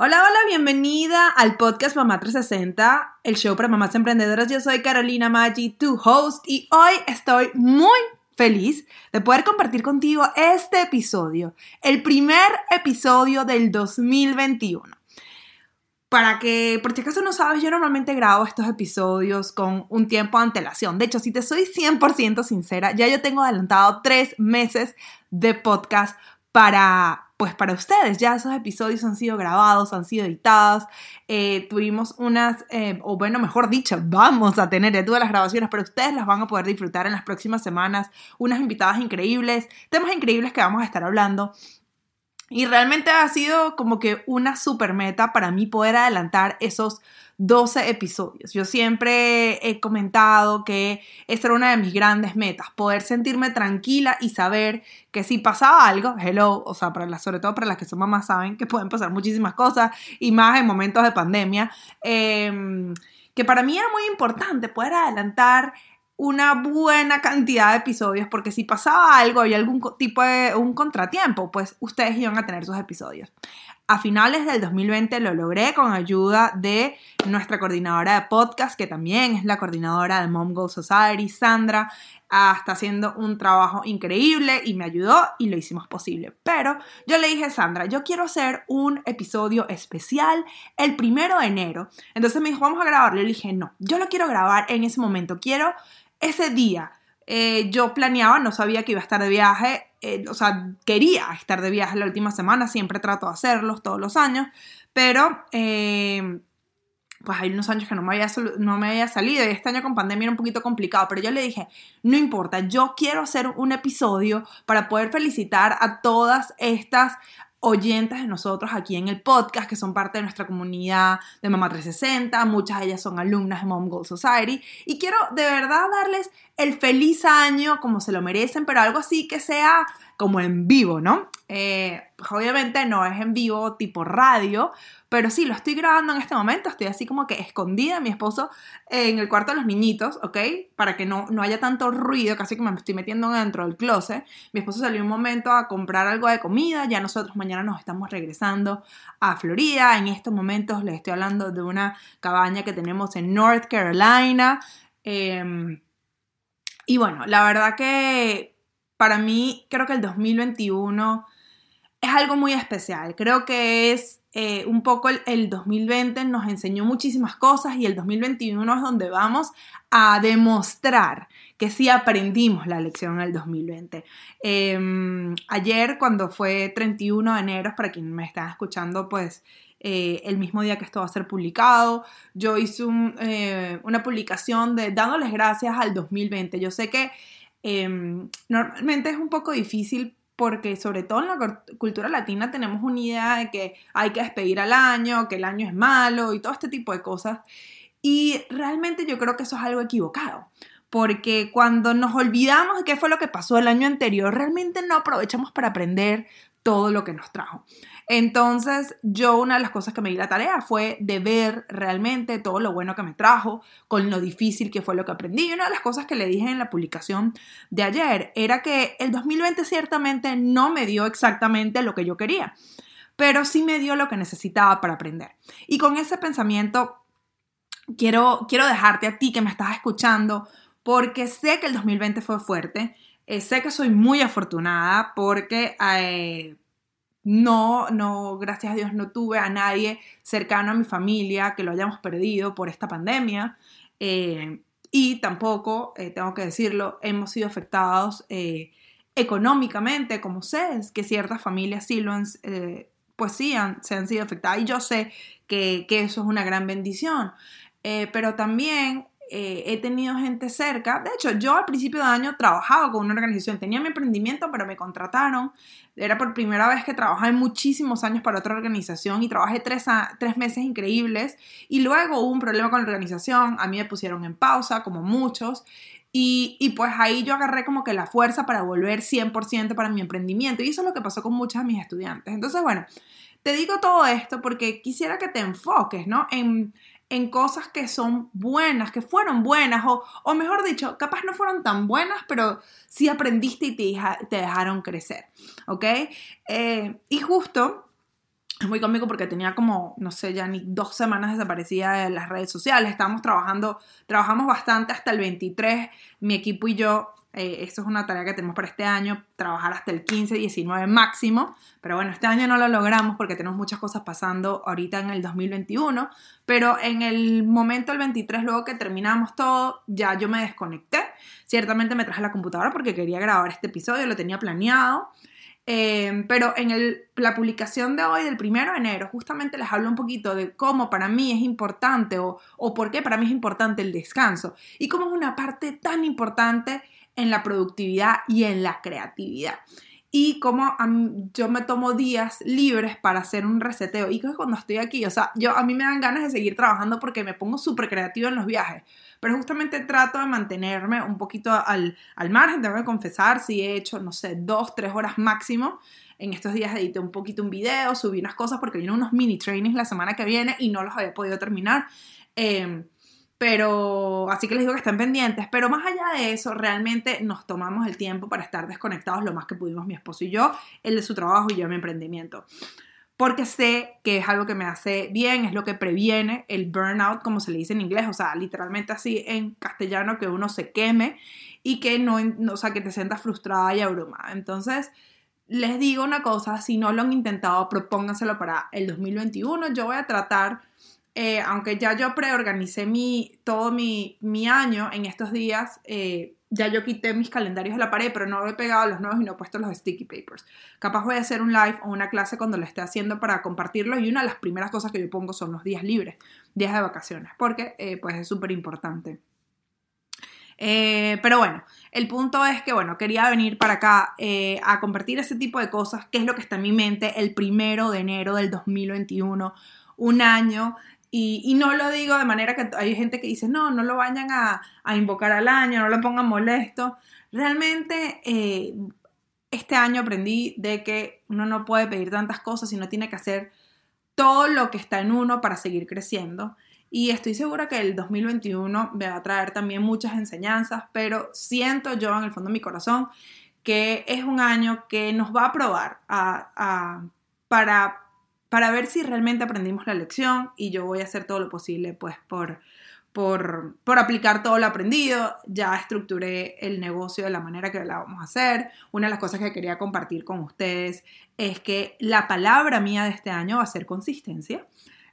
Hola, hola, bienvenida al podcast Mamá 360, el show para mamás emprendedoras. Yo soy Carolina Maggi, tu host, y hoy estoy muy feliz de poder compartir contigo este episodio, el primer episodio del 2021. Para que, por si acaso no sabes, yo normalmente grabo estos episodios con un tiempo de antelación. De hecho, si te soy 100% sincera, ya yo tengo adelantado tres meses de podcast para pues para ustedes. Ya esos episodios han sido grabados, han sido editados. Eh, tuvimos unas, eh, o bueno, mejor dicho, vamos a tener todas las grabaciones, pero ustedes las van a poder disfrutar en las próximas semanas. Unas invitadas increíbles, temas increíbles que vamos a estar hablando. Y realmente ha sido como que una super meta para mí poder adelantar esos 12 episodios. Yo siempre he comentado que esta era una de mis grandes metas, poder sentirme tranquila y saber que si pasaba algo, hello, o sea, para sobre todo para las que son mamás saben que pueden pasar muchísimas cosas y más en momentos de pandemia, em, que para mí era muy importante poder adelantar una buena cantidad de episodios porque si pasaba algo y algún tipo de un contratiempo, pues ustedes iban a tener sus episodios. A finales del 2020 lo logré con ayuda de nuestra coordinadora de podcast, que también es la coordinadora de Mom Goal Society, Sandra. Ah, está haciendo un trabajo increíble y me ayudó y lo hicimos posible. Pero yo le dije, Sandra, yo quiero hacer un episodio especial el primero de enero. Entonces me dijo, vamos a grabarlo. Le dije, no, yo lo quiero grabar en ese momento. Quiero ese día. Eh, yo planeaba, no sabía que iba a estar de viaje eh, o sea, quería estar de viaje la última semana, siempre trato de hacerlos todos los años, pero eh, pues hay unos años que no me, había, no me había salido y este año con pandemia era un poquito complicado, pero yo le dije, no importa, yo quiero hacer un episodio para poder felicitar a todas estas oyentes de nosotros aquí en el podcast, que son parte de nuestra comunidad de Mamá 360, muchas de ellas son alumnas de Mom Goal Society, y quiero de verdad darles el feliz año como se lo merecen, pero algo así que sea como en vivo, ¿no? Eh, pues obviamente no es en vivo tipo radio, pero sí, lo estoy grabando en este momento, estoy así como que escondida, mi esposo en el cuarto de los niñitos, ¿ok? Para que no, no haya tanto ruido, casi que me estoy metiendo dentro del closet. Mi esposo salió un momento a comprar algo de comida, ya nosotros mañana nos estamos regresando a Florida. En estos momentos les estoy hablando de una cabaña que tenemos en North Carolina. Em, y bueno, la verdad que para mí creo que el 2021 es algo muy especial. Creo que es eh, un poco el, 2020 nos enseñó muchísimas cosas y el 2021 es donde vamos a demostrar que sí aprendimos la lección del 2020. Em, ayer, cuando fue 31 de enero, para quien me está escuchando, pues eh, el mismo día que esto va a ser publicado. Yo hice eh, una publicación de dándoles gracias al 2020. Yo sé que em, normalmente es un poco difícil porque sobre todo en la cultura latina tenemos una idea de que hay que despedir al año, que el año es malo y todo este tipo de cosas. Y realmente yo creo que eso es algo equivocado porque cuando nos olvidamos de qué fue lo que pasó el año anterior, realmente no aprovechamos para aprender todo lo que nos trajo. Entonces, yo una de las cosas que me di la tarea fue de ver realmente todo lo bueno que me trajo, con lo difícil que fue lo que aprendí. Y una de las cosas que le dije en la publicación de ayer era que el 2020 ciertamente no me dio exactamente lo que yo quería, pero sí me dio lo que necesitaba para aprender. Y con ese pensamiento quiero, quiero dejarte a ti que me estás escuchando, porque sé que el 2020 fue fuerte. Eh, sé que soy muy afortunada porque eh, no, no, gracias a Dios no tuve a nadie cercano a mi familia que lo hayamos perdido por esta pandemia. Eh, y tampoco, tengo que decirlo, hemos sido afectados económicamente, como sé, que ciertas familias sí lo han, pues sí se han sido afectadas. Y yo sé que, que eso es una gran bendición. pero también eh, he tenido gente cerca. De hecho, yo al principio de año trabajaba con una organización, tenía mi emprendimiento, pero me contrataron. Era por primera vez que trabajaba en muchísimos años para otra organización y trabajé tres, tres meses increíbles. Y luego hubo un problema con la organización, a mí me pusieron en pausa, como muchos. Y, y, pues ahí yo agarré como que la fuerza para volver 100% para mi emprendimiento. Y eso es lo que pasó con muchos de mis estudiantes. Entonces, bueno, te digo todo esto porque quisiera que te enfoques, ¿no? En, en cosas que son buenas, que fueron buenas, o, o mejor dicho, capaz no fueron tan buenas, pero sí aprendiste y te, dejaron crecer, ¿ok? Eh, y justo es muy cómico porque tenía como, no sé, ya ni dos semanas desaparecida de las redes sociales. Estábamos trabajando, trabajamos bastante hasta el 23, mi equipo y yo. Eh, eso es una tarea que tenemos para este año, trabajar hasta el 15, 19 máximo. Pero bueno, este año no lo logramos porque tenemos muchas cosas pasando ahorita en el 2021. Pero en el momento del 23, luego que terminamos todo, ya yo me desconecté. Ciertamente me traje la computadora porque quería grabar este episodio, lo tenía planeado. Em, pero en la publicación de hoy, del primero de enero, justamente les hablo un poquito de cómo para mí es importante o, o por qué para mí es importante el descanso y cómo es una parte tan importante en la productividad y en la creatividad y como yo me tomo días libres para hacer un reseteo y que cuando estoy aquí, o sea, yo a mí me dan ganas de seguir trabajando porque me pongo súper creativa en los viajes, pero justamente trato de mantenerme un poquito al, al margen, tengo que confesar si he hecho, no sé, dos, tres horas máximo. En estos días edité un poquito un video, subí unas cosas porque vienen unos mini trainings la semana que viene y no los había podido terminar. Eh, pero así que les digo que estén pendientes. Pero más allá de eso, realmente nos tomamos el tiempo para estar desconectados lo más que pudimos mi esposo y yo, él de su trabajo y yo mi emprendimiento. Porque sé que es algo que me hace bien, es lo que previene el burnout, como se le dice en inglés, o sea, literalmente así en castellano, que uno se queme y que no, o sea, que te sientas frustrada y abrumada. Entonces, les digo una cosa, si no lo han intentado, propónganselo para el 2021. Yo voy a tratar eh, aunque ya yo preorganicé mi, todo mi, año en estos días, eh, ya yo quité mis calendarios de la pared, pero no he pegado los nuevos y no he puesto los sticky papers. Capaz voy a hacer un live o una clase cuando lo esté haciendo para compartirlo y una de las primeras cosas que yo pongo son los días libres, días de vacaciones, porque eh, pues es súper importante. pero bueno, el punto es que, bueno, quería venir para acá a compartir ese tipo de cosas, que es lo que está en mi mente el primero de enero del 2021, un año y, no lo digo de manera que hay gente que dice, no, no lo vayan a, invocar al año, no lo pongan molesto. Realmente eh, este año aprendí de que uno no puede pedir tantas cosas, sino tiene que hacer todo lo que está en uno para seguir creciendo. Y estoy segura que el 2021 me va a traer también muchas enseñanzas, pero siento yo en el fondo de mi corazón que es un año que nos va a probar para para ver si realmente aprendimos la lección y yo voy a hacer todo lo posible pues por, por, por, aplicar todo lo aprendido. Ya estructuré el negocio de la manera que la vamos a hacer. Una de las cosas que quería compartir con ustedes es que la palabra mía de este año va a ser consistencia.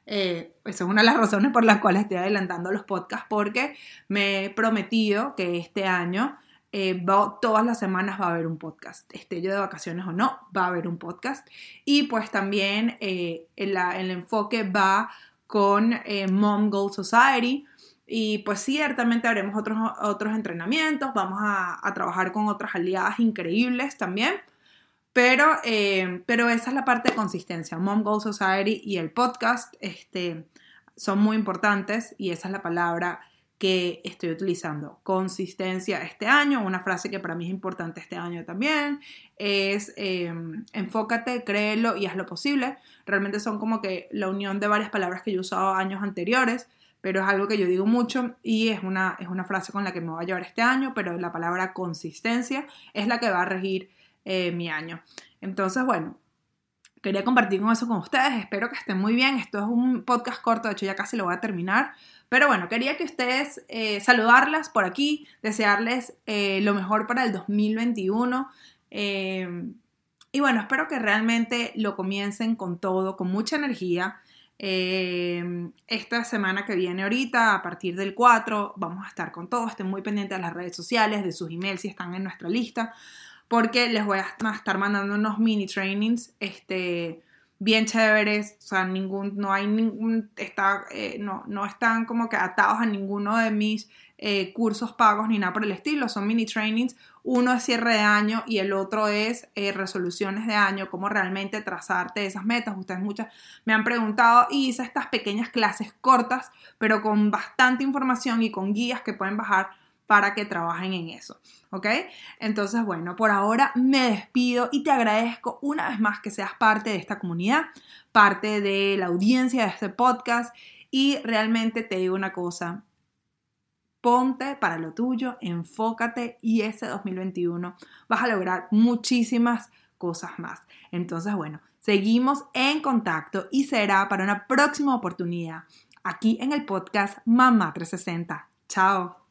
Eh, esa es una de las razones por las cuales estoy adelantando los podcasts porque me he prometido que este año eh, todas las semanas va a haber un podcast, esté yo de vacaciones o no, va a haber un podcast. Y pues también eh, el, enfoque va con eh, Mom Goal Society. Y pues ciertamente haremos otros, otros entrenamientos, vamos a, trabajar con otras aliadas increíbles también. Pero, pero esa es la parte de consistencia. Mom Goal Society y el podcast este, son muy importantes y esa es la palabra que estoy utilizando. Consistencia este año, una frase que para mí es importante este año también, es em, enfócate, créelo y haz lo posible. Realmente son como que la unión de varias palabras que yo he usado años anteriores, pero es algo que yo digo mucho y es una, es una frase con la que me voy a llevar este año, pero la palabra consistencia es la que va a regir eh, mi año. Entonces, bueno, quería compartir con eso con ustedes. Espero que estén muy bien. Esto es un podcast corto, de hecho ya casi lo voy a terminar. Pero bueno, quería que ustedes eh, saludarlas por aquí, desearles eh, lo mejor para el 2021. Eh, y bueno, espero que realmente lo comiencen con todo, con mucha energía. esta semana que viene ahorita, a partir del 4, vamos a estar con todo. Estén muy pendientes de las redes sociales, de sus emails si están en nuestra lista, porque les voy a estar mandando unos mini trainings. Este, bien chéveres, o sea, ningún, no hay ningún, está, eh, no, no están como que atados a ninguno de mis eh, cursos pagos ni nada por el estilo, son mini trainings, uno es cierre de año y el otro es eh, resoluciones de año, cómo realmente trazarte esas metas. Ustedes muchas me han preguntado y hice estas pequeñas clases cortas, pero con bastante información y con guías que pueden bajar para que trabajen en eso. ¿Ok? Entonces, bueno, por ahora me despido y te agradezco una vez más que seas parte de esta comunidad, parte de la audiencia de este podcast y realmente te digo una cosa, ponte para lo tuyo, enfócate y ese 2021 vas a lograr muchísimas cosas más. Entonces, bueno, Seguimos en contacto y será para una próxima oportunidad aquí en el podcast Mamá 360. Chao.